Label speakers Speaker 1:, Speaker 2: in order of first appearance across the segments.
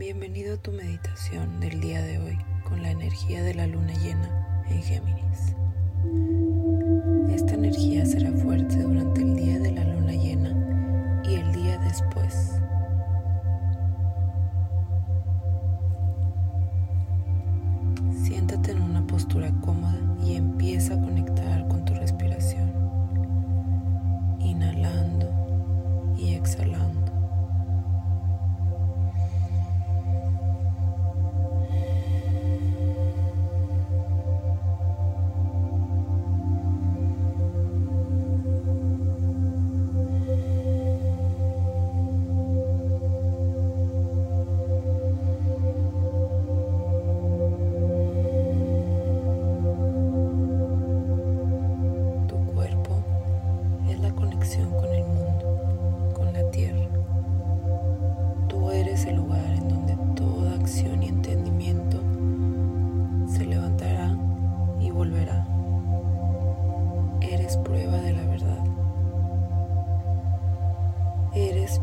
Speaker 1: Bienvenido a tu meditación del día de hoy con la energía de la luna llena en Géminis. Esta energía será fuerte durante el día de la luna llena y el día después.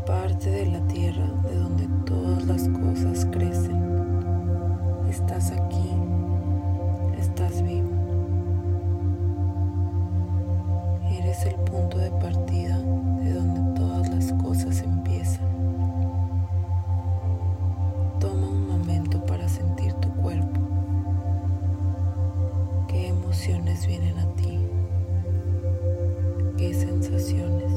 Speaker 1: Parte de la tierra de donde todas las cosas crecen. Estás aquí, ¿Qué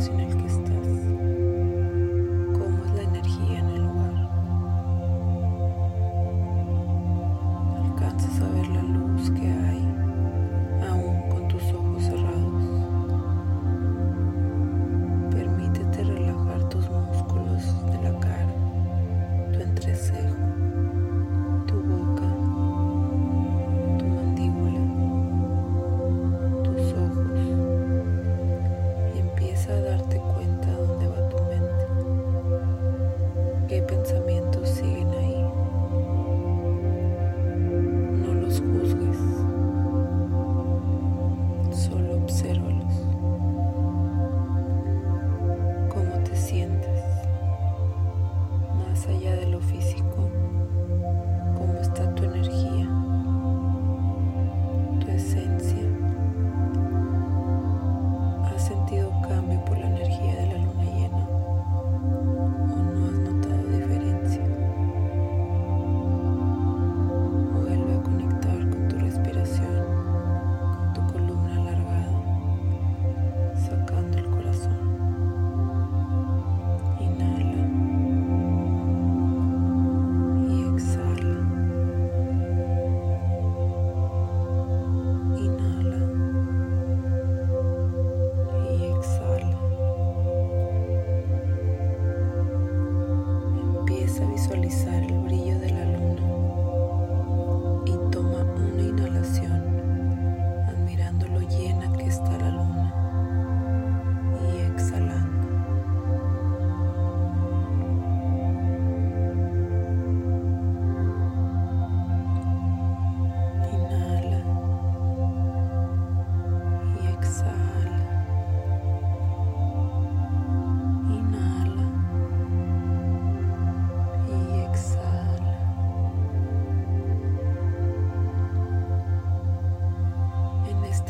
Speaker 1: sin el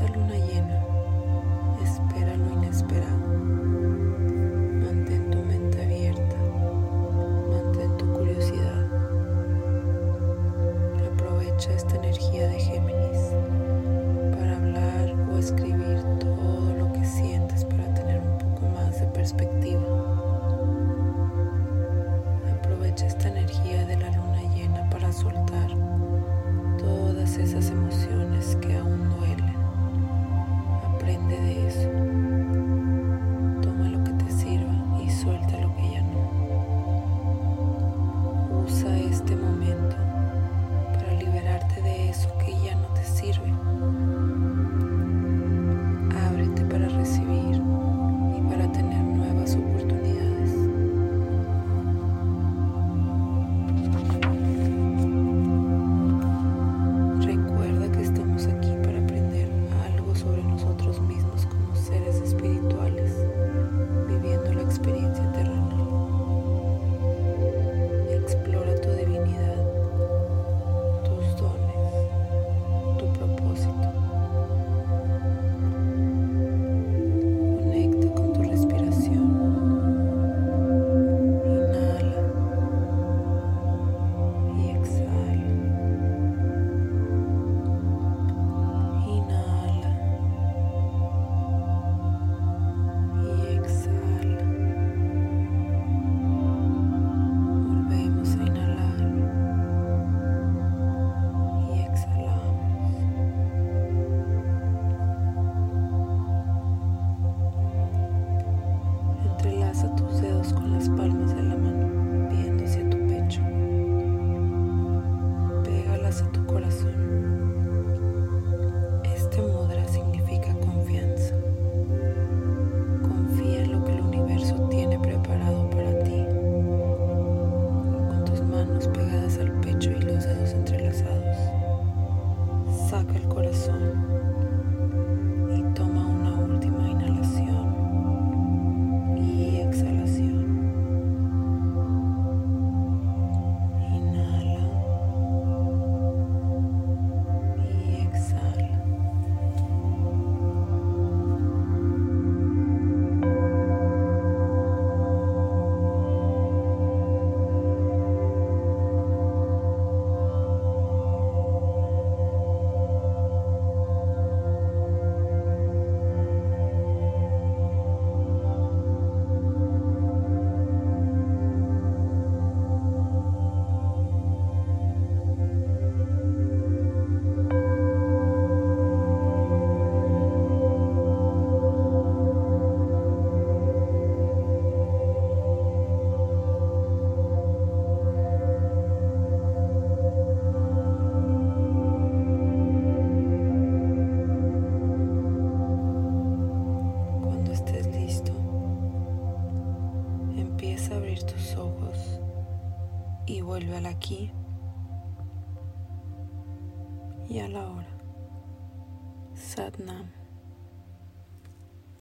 Speaker 1: esta luna. Vuelve al aquí y a la hora. Satnam.